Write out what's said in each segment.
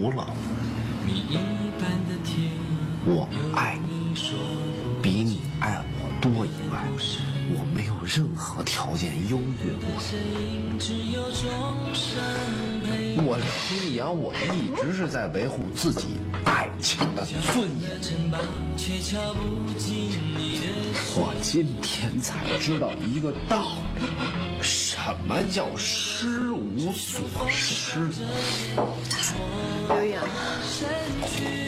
我除了我爱你。比你爱我多以外，我没有任何条件优越。过你。我李阳，我一直是在维护自己爱情的尊严。我今天才知道一个道理，什么叫失无所失。刘洋，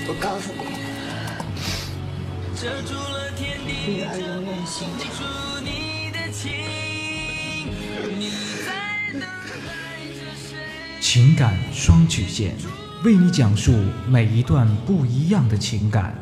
我告诉你，女儿永远心情感双曲线，为你讲述每一段不一样的情感。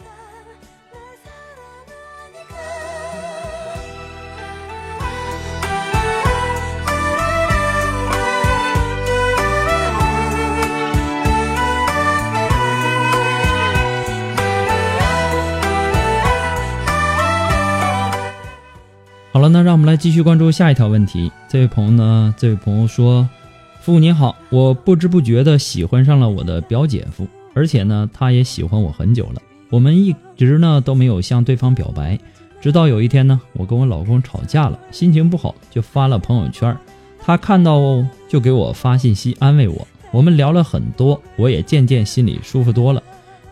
好了，那让我们来继续关注下一条问题。这位朋友呢？这位朋友说：“父您好，我不知不觉的喜欢上了我的表姐夫，而且呢，他也喜欢我很久了。我们一直呢都没有向对方表白，直到有一天呢，我跟我老公吵架了，心情不好，就发了朋友圈。他看到就给我发信息安慰我。我们聊了很多，我也渐渐心里舒服多了。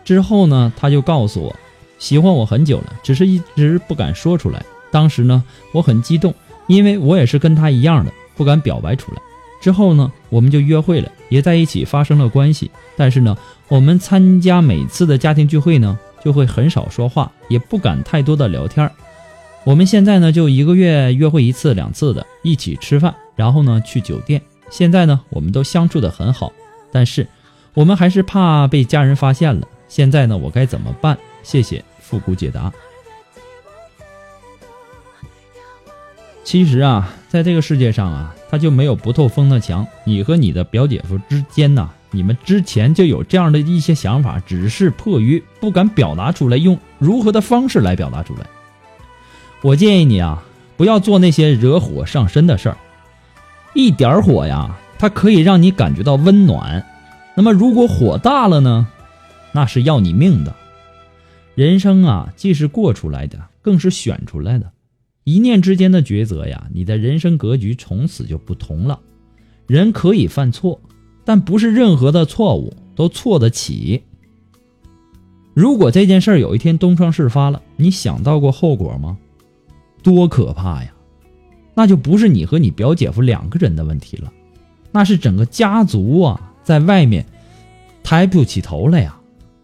之后呢，他就告诉我，喜欢我很久了，只是一直不敢说出来。”当时呢，我很激动，因为我也是跟他一样的，不敢表白出来。之后呢，我们就约会了，也在一起发生了关系。但是呢，我们参加每次的家庭聚会呢，就会很少说话，也不敢太多的聊天儿。我们现在呢，就一个月约会一次两次的，一起吃饭，然后呢去酒店。现在呢，我们都相处的很好，但是我们还是怕被家人发现了。现在呢，我该怎么办？谢谢复古解答。其实啊，在这个世界上啊，他就没有不透风的墙。你和你的表姐夫之间呢，你们之前就有这样的一些想法，只是迫于不敢表达出来，用如何的方式来表达出来。我建议你啊，不要做那些惹火上身的事儿。一点火呀，它可以让你感觉到温暖。那么如果火大了呢，那是要你命的。人生啊，既是过出来的，更是选出来的。一念之间的抉择呀，你的人生格局从此就不同了。人可以犯错，但不是任何的错误都错得起。如果这件事儿有一天东窗事发了，你想到过后果吗？多可怕呀！那就不是你和你表姐夫两个人的问题了，那是整个家族啊，在外面抬不起头来呀！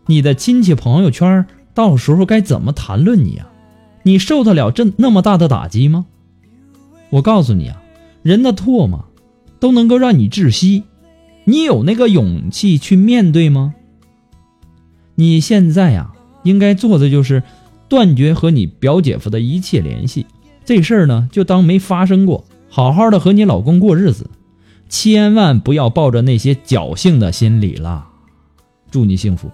你的亲戚朋友圈到时候该怎么谈论你啊？你受得了这那么大的打击吗？我告诉你啊，人的唾沫都能够让你窒息，你有那个勇气去面对吗？你现在呀，应该做的就是断绝和你表姐夫的一切联系，这事儿呢就当没发生过，好好的和你老公过日子，千万不要抱着那些侥幸的心理了。祝你幸福。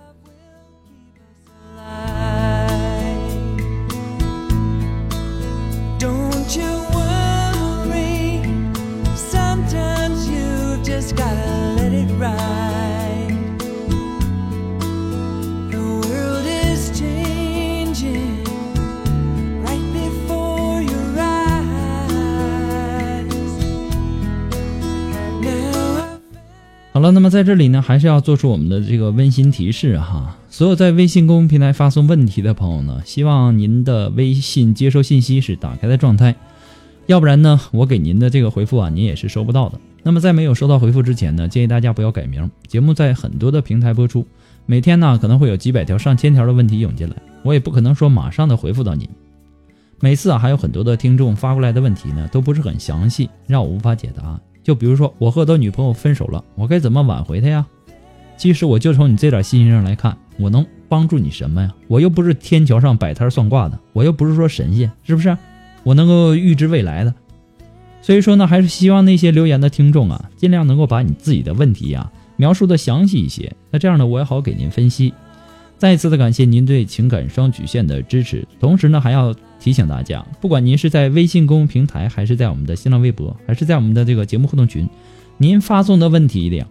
在这里呢，还是要做出我们的这个温馨提示哈。所有在微信公众平台发送问题的朋友呢，希望您的微信接收信息是打开的状态，要不然呢，我给您的这个回复啊，您也是收不到的。那么在没有收到回复之前呢，建议大家不要改名。节目在很多的平台播出，每天呢可能会有几百条、上千条的问题涌进来，我也不可能说马上的回复到您。每次啊，还有很多的听众发过来的问题呢，都不是很详细，让我无法解答。就比如说，我和我的女朋友分手了，我该怎么挽回她呀？其实我就从你这点信息上来看，我能帮助你什么呀？我又不是天桥上摆摊算卦的，我又不是说神仙，是不是？我能够预知未来的。所以说呢，还是希望那些留言的听众啊，尽量能够把你自己的问题呀、描述的详细一些。那这样呢，我也好给您分析。再次的感谢您对情感双曲线的支持，同时呢，还要提醒大家，不管您是在微信公众平台，还是在我们的新浪微博，还是在我们的这个节目互动群，您发送的问题量，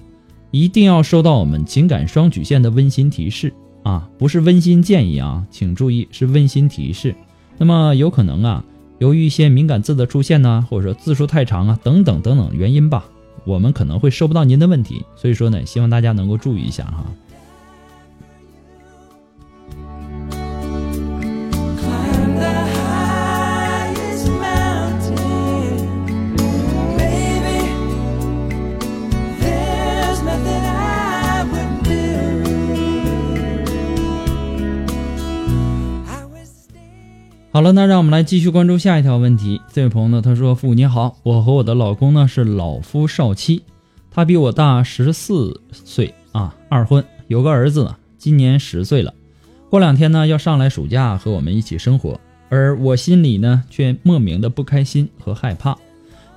一定要收到我们情感双曲线的温馨提示啊，不是温馨建议啊，请注意是温馨提示。那么有可能啊，由于一些敏感字的出现呢，或者说字数太长啊，等等等等原因吧，我们可能会收不到您的问题，所以说呢，希望大家能够注意一下哈。好了，那让我们来继续关注下一条问题。这位朋友呢，他说：“父母你好，我和我的老公呢是老夫少妻，他比我大十四岁啊，二婚，有个儿子，今年十岁了。过两天呢要上来暑假和我们一起生活，而我心里呢却莫名的不开心和害怕。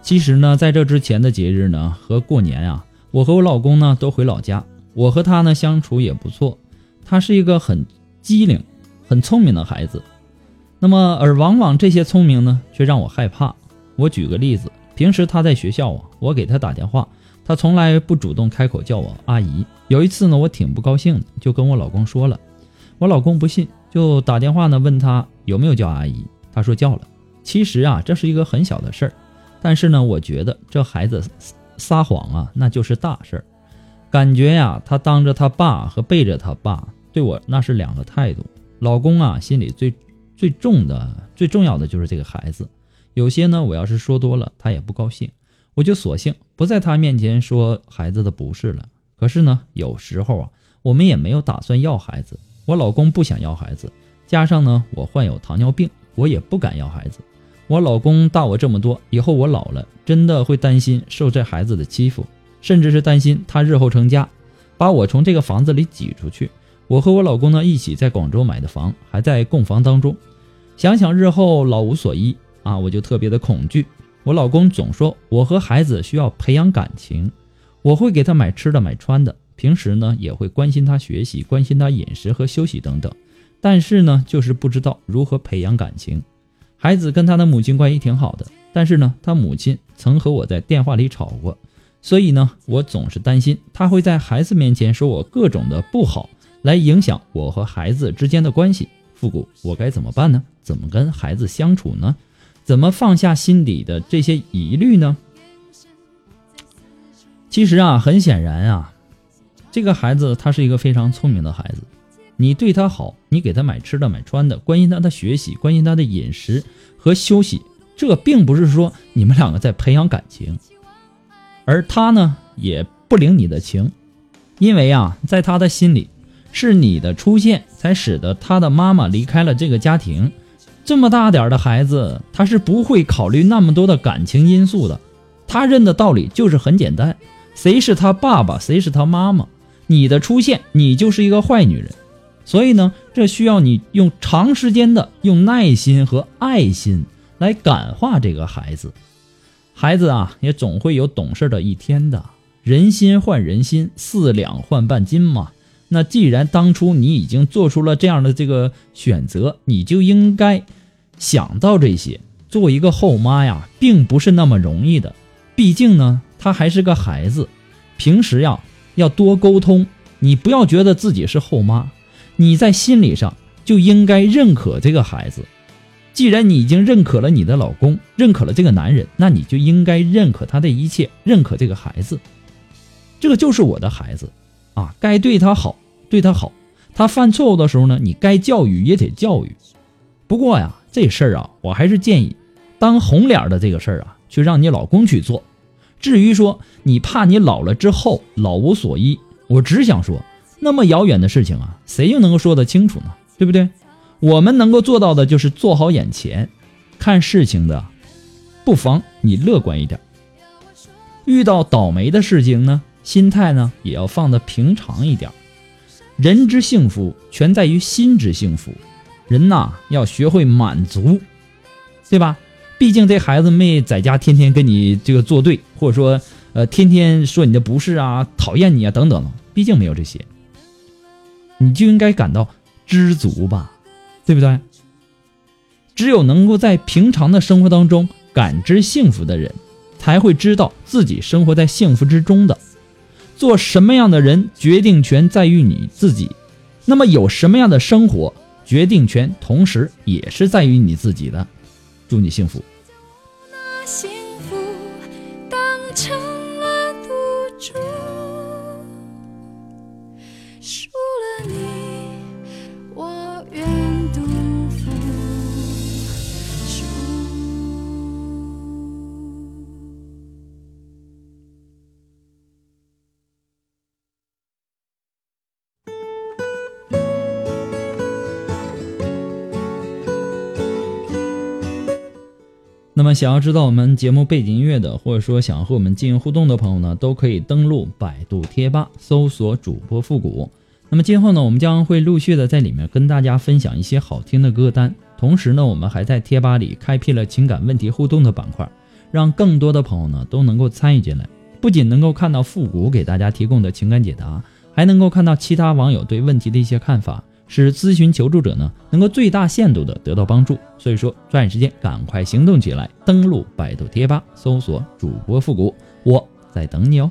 其实呢，在这之前的节日呢和过年啊，我和我老公呢都回老家，我和他呢相处也不错，他是一个很机灵、很聪明的孩子。”那么，而往往这些聪明呢，却让我害怕。我举个例子，平时他在学校啊，我给他打电话，他从来不主动开口叫我阿姨。有一次呢，我挺不高兴的，就跟我老公说了，我老公不信，就打电话呢问他有没有叫阿姨，他说叫了。其实啊，这是一个很小的事儿，但是呢，我觉得这孩子撒谎啊，那就是大事儿。感觉呀、他当着他爸和背着他爸对我那是两个态度。老公啊，心里最最重的、最重要的就是这个孩子。有些呢，我要是说多了，他也不高兴，我就索性不在他面前说孩子的不是了。可是呢，有时候啊，我们也没有打算要孩子。我老公不想要孩子，加上呢，我患有糖尿病，我也不敢要孩子。我老公大我这么多，以后我老了，真的会担心受这孩子的欺负，甚至是担心他日后成家，把我从这个房子里挤出去。我和我老公呢一起在广州买的房，还在供房当中。想想日后老无所依啊，我就特别的恐惧。我老公总说我和孩子需要培养感情，我会给他买吃的买穿的，平时呢也会关心他学习，关心他饮食和休息等等。但是呢，就是不知道如何培养感情。孩子跟他的母亲关系挺好的，但是呢，他母亲曾和我在电话里吵过，所以呢，我总是担心他会在孩子面前说我各种的不好，来影响我和孩子之间的关系。复古，我该怎么办呢？怎么跟孩子相处呢？怎么放下心底的这些疑虑呢？其实啊，很显然啊，这个孩子他是一个非常聪明的孩子。你对他好，你给他买吃的买穿的，关心他的学习，关心他的饮食和休息，这并不是说你们两个在培养感情，而他呢也不领你的情，因为啊，在他的心里，是你的出现才使得他的妈妈离开了这个家庭。这么大点的孩子，他是不会考虑那么多的感情因素的。他认的道理就是很简单：谁是他爸爸，谁是他妈妈。你的出现，你就是一个坏女人。所以呢，这需要你用长时间的用耐心和爱心来感化这个孩子。孩子啊，也总会有懂事的一天的。人心换人心，四两换半斤嘛。那既然当初你已经做出了这样的这个选择，你就应该想到这些。做一个后妈呀，并不是那么容易的。毕竟呢，他还是个孩子，平时呀要多沟通。你不要觉得自己是后妈。你在心理上就应该认可这个孩子。既然你已经认可了你的老公，认可了这个男人，那你就应该认可他的一切，认可这个孩子。这个就是我的孩子，啊，该对他好，对他好。他犯错误的时候呢，你该教育也得教育。不过呀，这事儿啊，我还是建议，当红脸的这个事儿啊，去让你老公去做。至于说你怕你老了之后老无所依，我只想说。那么遥远的事情啊，谁又能够说得清楚呢？对不对？我们能够做到的就是做好眼前，看事情的，不妨你乐观一点。遇到倒霉的事情呢，心态呢也要放得平常一点。人之幸福全在于心之幸福，人呐要学会满足，对吧？毕竟这孩子没在家天天跟你这个作对，或者说呃天天说你的不是啊，讨厌你啊等等，毕竟没有这些。你就应该感到知足吧，对不对？只有能够在平常的生活当中感知幸福的人，才会知道自己生活在幸福之中的。做什么样的人，决定权在于你自己。那么有什么样的生活，决定权同时也是在于你自己的。祝你幸福。那幸福当成了赌注，那么，想要知道我们节目背景音乐的，或者说想和我们进行互动的朋友呢，都可以登录百度贴吧搜索主播复古。那么今后呢，我们将会陆续的在里面跟大家分享一些好听的歌单，同时呢，我们还在贴吧里开辟了情感问题互动的板块，让更多的朋友呢都能够参与进来，不仅能够看到复古给大家提供的情感解答，还能够看到其他网友对问题的一些看法。使咨询求助者呢能够最大限度的得到帮助。所以说，抓紧时间，赶快行动起来，登录百度贴吧，搜索主播复古，我在等你哦。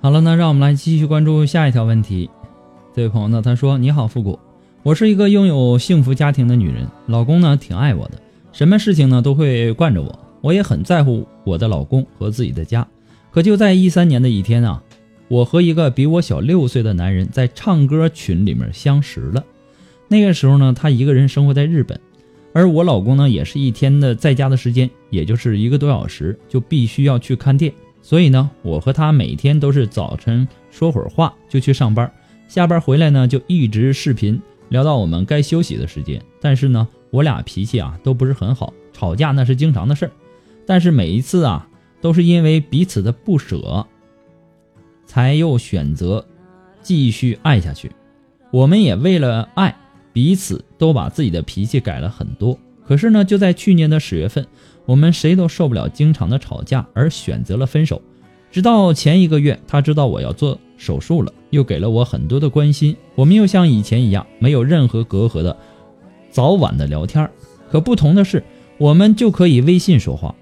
好了，那让我们来继续关注下一条问题。这位朋友呢，他说：“你好，复古，我是一个拥有幸福家庭的女人，老公呢挺爱我的，什么事情呢都会惯着我，我也很在乎我的老公和自己的家。可就在一三年的一天啊，我和一个比我小六岁的男人在唱歌群里面相识了。那个时候呢，他一个人生活在日本，而我老公呢也是一天的在家的时间，也就是一个多小时，就必须要去看店。”所以呢，我和他每天都是早晨说会儿话就去上班，下班回来呢就一直视频聊到我们该休息的时间。但是呢，我俩脾气啊都不是很好，吵架那是经常的事儿。但是每一次啊，都是因为彼此的不舍，才又选择继续爱下去。我们也为了爱彼此，都把自己的脾气改了很多。可是呢，就在去年的十月份。我们谁都受不了经常的吵架，而选择了分手。直到前一个月，他知道我要做手术了，又给了我很多的关心，我们又像以前一样没有任何隔阂的早晚的聊天儿。可不同的是，我们就可以微信说话，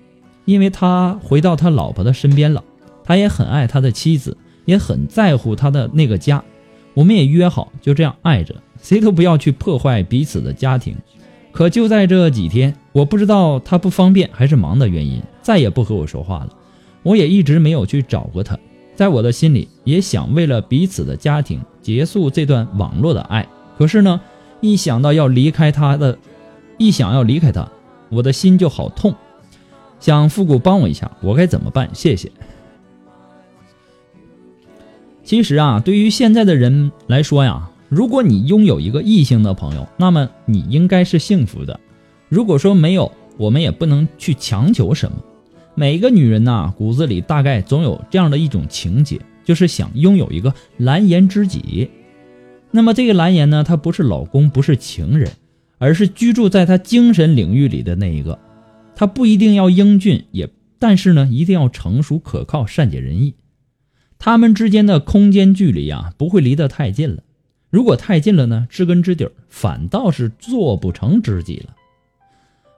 因为他回到他老婆的身边了，他也很爱他的妻子，也很在乎他的那个家。我们也约好就这样爱着，谁都不要去破坏彼此的家庭。可就在这几天，我不知道他不方便还是忙的原因，再也不和我说话了。我也一直没有去找过他，在我的心里也想为了彼此的家庭结束这段网络的爱。可是呢，一想到要离开他的，一想要离开他，我的心就好痛。想复古帮我一下，我该怎么办？谢谢。其实啊，对于现在的人来说呀，如果你拥有一个异性的朋友，那么你应该是幸福的。如果说没有，我们也不能去强求什么。每一个女人呐，骨子里大概总有这样的一种情节，就是想拥有一个蓝颜知己。那么这个蓝颜呢，他不是老公，不是情人，而是居住在他精神领域里的那一个。他不一定要英俊，也但是呢，一定要成熟可靠、善解人意。他们之间的空间距离啊，不会离得太近了。如果太近了呢，知根知底儿，反倒是做不成知己了。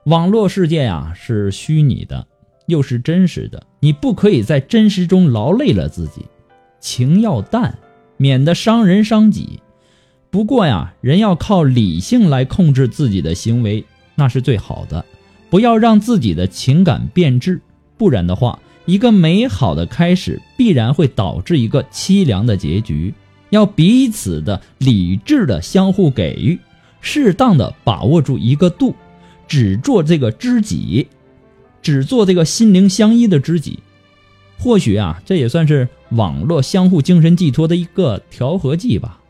网络世界呀，是虚拟的，又是真实的，你不可以在真实中劳累了自己。情要淡，免得伤人伤己。不过呀，人要靠理性来控制自己的行为，那是最好的。不要让自己的情感变质，不然的话。一个美好的开始必然会导致一个凄凉的结局，要彼此的理智的相互给予，适当的把握住一个度，只做这个知己，只做这个心灵相依的知己。或许啊，这也算是网络相互精神寄托的一个调和剂吧。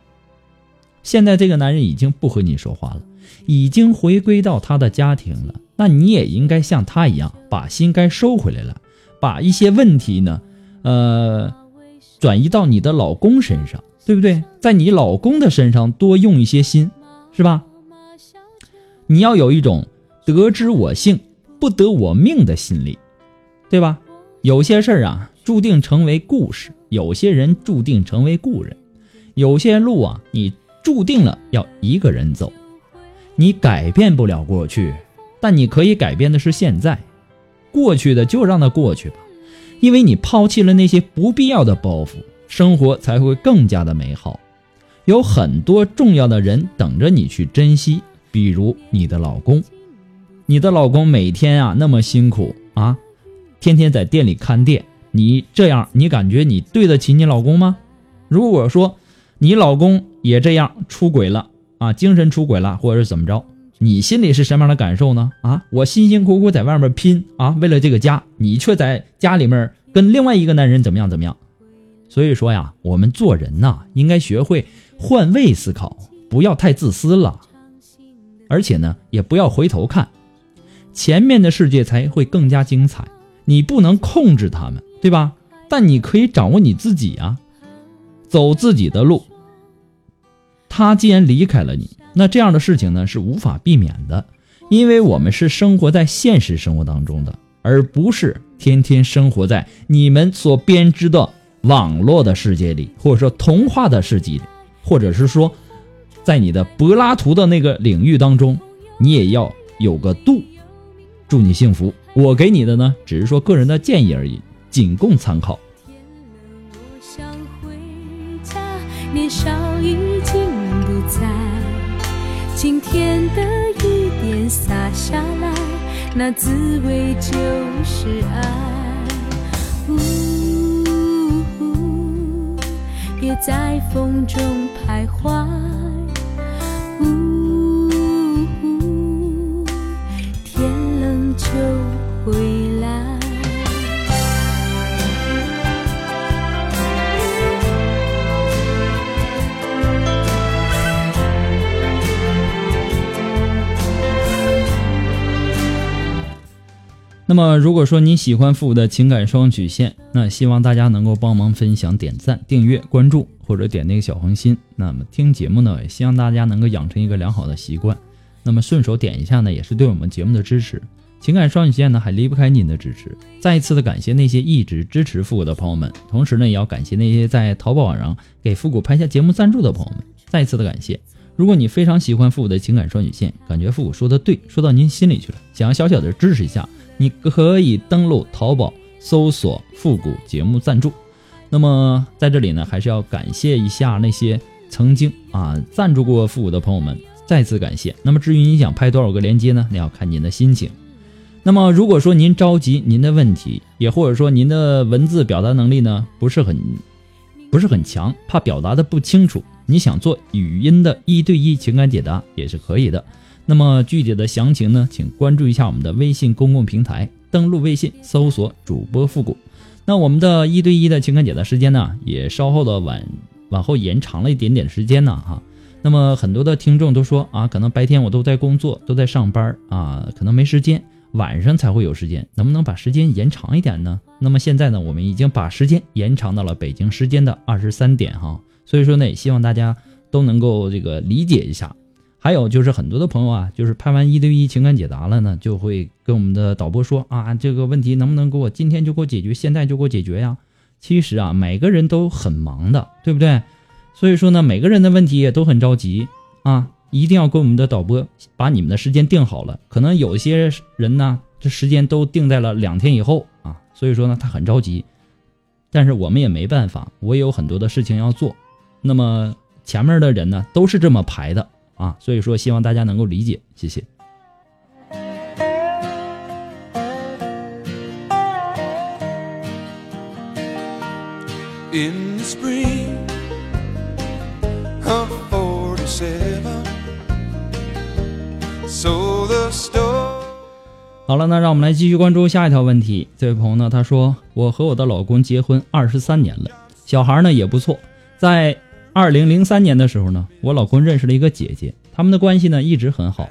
现在这个男人已经不和你说话了，已经回归到他的家庭了，那你也应该像他一样，把心该收回来了。把一些问题呢，呃，转移到你的老公身上，对不对？在你老公的身上多用一些心，是吧？你要有一种得之我幸，不得我命的心理，对吧？有些事儿啊，注定成为故事；有些人注定成为故人；有些路啊，你注定了要一个人走。你改变不了过去，但你可以改变的是现在。过去的就让它过去吧，因为你抛弃了那些不必要的包袱，生活才会更加的美好。有很多重要的人等着你去珍惜，比如你的老公。你的老公每天啊那么辛苦啊，天天在店里看店，你这样，你感觉你对得起你老公吗？如果说你老公也这样出轨了啊，精神出轨了，或者是怎么着？你心里是什么样的感受呢？啊，我辛辛苦苦在外面拼啊，为了这个家，你却在家里面跟另外一个男人怎么样怎么样？所以说呀，我们做人呐，应该学会换位思考，不要太自私了，而且呢，也不要回头看，前面的世界才会更加精彩。你不能控制他们，对吧？但你可以掌握你自己啊，走自己的路。他既然离开了你。那这样的事情呢是无法避免的，因为我们是生活在现实生活当中的，而不是天天生活在你们所编织的网络的世界里，或者说童话的世界里，或者是说，在你的柏拉图的那个领域当中，你也要有个度。祝你幸福。我给你的呢，只是说个人的建议而已，仅供参考。年少已经不在。今天的雨点洒下来，那滋味就是爱。在风中徘徊。那么，如果说你喜欢复古的情感双曲线，那希望大家能够帮忙分享、点赞、订阅、关注，或者点那个小红心。那么听节目呢，也希望大家能够养成一个良好的习惯。那么顺手点一下呢，也是对我们节目的支持。情感双曲线呢还离不开您的支持。再一次的感谢那些一直支持复古的朋友们，同时呢也要感谢那些在淘宝网上给复古拍下节目赞助的朋友们，再一次的感谢。如果你非常喜欢复古的情感双曲线，感觉复古说的对，说到您心里去了，想要小小的支持一下，你可以登录淘宝搜索“复古节目赞助”。那么在这里呢，还是要感谢一下那些曾经啊赞助过复古的朋友们，再次感谢。那么至于你想拍多少个链接呢？那要看您的心情。那么如果说您着急您的问题，也或者说您的文字表达能力呢不是很不是很强，怕表达的不清楚，你想做语音的一对一情感解答也是可以的。那么具体的详情呢，请关注一下我们的微信公共平台，登录微信搜索主播复古。那我们的一对一的情感解答时间呢，也稍后的往往后延长了一点点时间呢，哈。那么很多的听众都说啊，可能白天我都在工作，都在上班啊，可能没时间，晚上才会有时间，能不能把时间延长一点呢？那么现在呢，我们已经把时间延长到了北京时间的二十三点哈，所以说呢，也希望大家都能够这个理解一下。还有就是很多的朋友啊，就是拍完一对一情感解答了呢，就会跟我们的导播说啊，这个问题能不能给我今天就给我解决，现在就给我解决呀？其实啊，每个人都很忙的，对不对？所以说呢，每个人的问题也都很着急啊，一定要跟我们的导播把你们的时间定好了。可能有些人呢，这时间都定在了两天以后啊，所以说呢，他很着急。但是我们也没办法，我也有很多的事情要做。那么前面的人呢，都是这么排的。啊，所以说希望大家能够理解，谢谢。好了，那让我们来继续关注下一条问题。这位朋友呢，他说：“我和我的老公结婚二十三年了，小孩呢也不错，在。”二零零三年的时候呢，我老公认识了一个姐姐，他们的关系呢一直很好。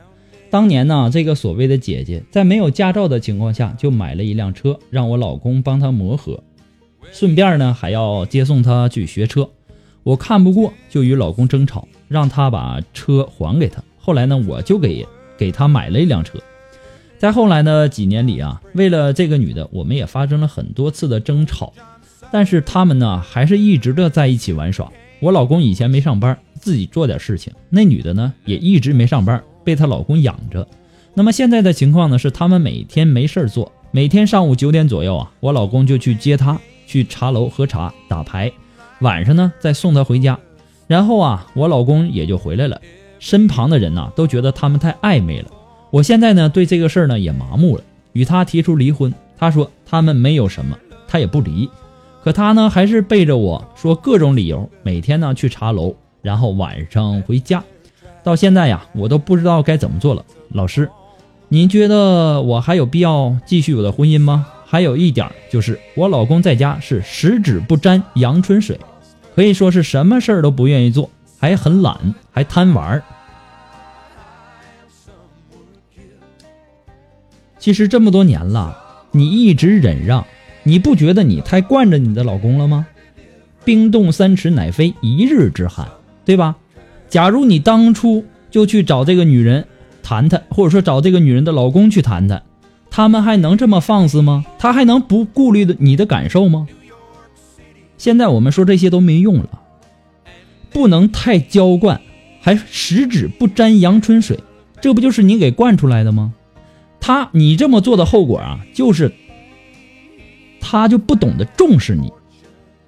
当年呢，这个所谓的姐姐在没有驾照的情况下就买了一辆车，让我老公帮她磨合，顺便呢还要接送她去学车。我看不过，就与老公争吵，让他把车还给他。后来呢，我就给给他买了一辆车。在后来的几年里啊，为了这个女的，我们也发生了很多次的争吵，但是他们呢还是一直的在一起玩耍。我老公以前没上班，自己做点事情。那女的呢，也一直没上班，被她老公养着。那么现在的情况呢，是他们每天没事做，每天上午九点左右啊，我老公就去接她去茶楼喝茶打牌，晚上呢再送她回家，然后啊，我老公也就回来了。身旁的人呢都觉得他们太暧昧了。我现在呢对这个事儿呢也麻木了，与他提出离婚。他说他们没有什么，他也不离。可他呢，还是背着我说各种理由，每天呢去茶楼，然后晚上回家。到现在呀，我都不知道该怎么做了。老师，您觉得我还有必要继续我的婚姻吗？还有一点就是，我老公在家是十指不沾阳春水，可以说是什么事儿都不愿意做，还很懒，还贪玩儿。其实这么多年了，你一直忍让。你不觉得你太惯着你的老公了吗？冰冻三尺乃非一日之寒，对吧？假如你当初就去找这个女人谈谈，或者说找这个女人的老公去谈谈，他们还能这么放肆吗？他还能不顾虑的你的感受吗？现在我们说这些都没用了，不能太娇惯，还十指不沾阳春水，这不就是你给惯出来的吗？他，你这么做的后果啊，就是。他就不懂得重视你，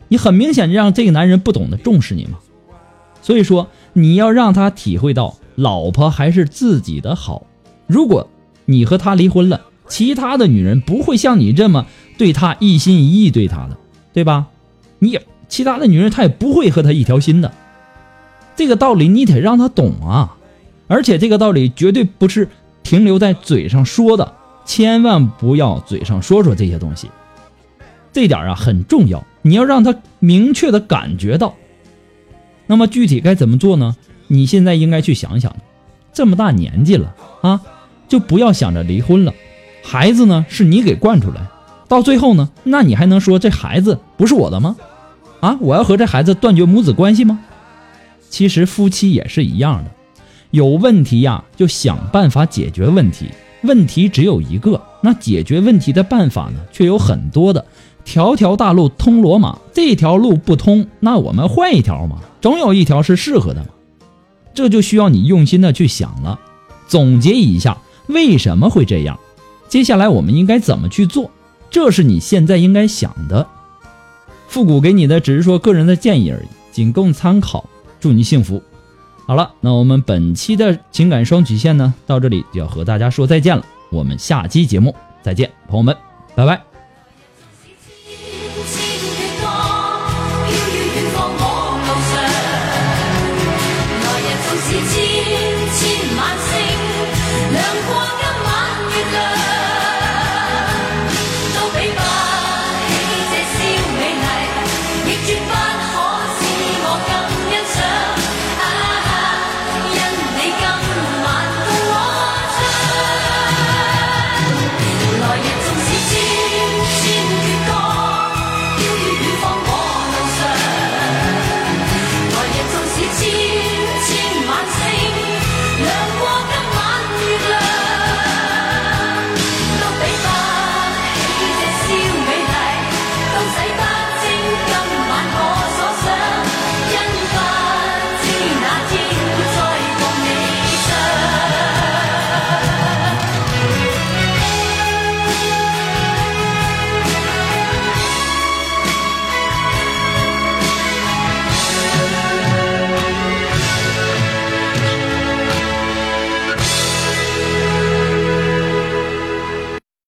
你很明显让这个男人不懂得重视你嘛。所以说你要让他体会到老婆还是自己的好。如果你和他离婚了，其他的女人不会像你这么对他一心一意对他的，对吧？你其他的女人她也不会和他一条心的。这个道理你得让他懂啊，而且这个道理绝对不是停留在嘴上说的，千万不要嘴上说说这些东西。这点啊很重要，你要让他明确的感觉到。那么具体该怎么做呢？你现在应该去想想，这么大年纪了啊，就不要想着离婚了。孩子呢是你给惯出来，到最后呢，那你还能说这孩子不是我的吗？啊，我要和这孩子断绝母子关系吗？其实夫妻也是一样的，有问题呀就想办法解决问题，问题只有一个，那解决问题的办法呢，却有很多的。条条大路通罗马，这条路不通，那我们换一条嘛，总有一条是适合的嘛。这就需要你用心的去想了，总结一下为什么会这样，接下来我们应该怎么去做，这是你现在应该想的。复古给你的只是说个人的建议而已，仅供参考。祝你幸福。好了，那我们本期的情感双曲线呢，到这里就要和大家说再见了。我们下期节目再见，朋友们，拜拜。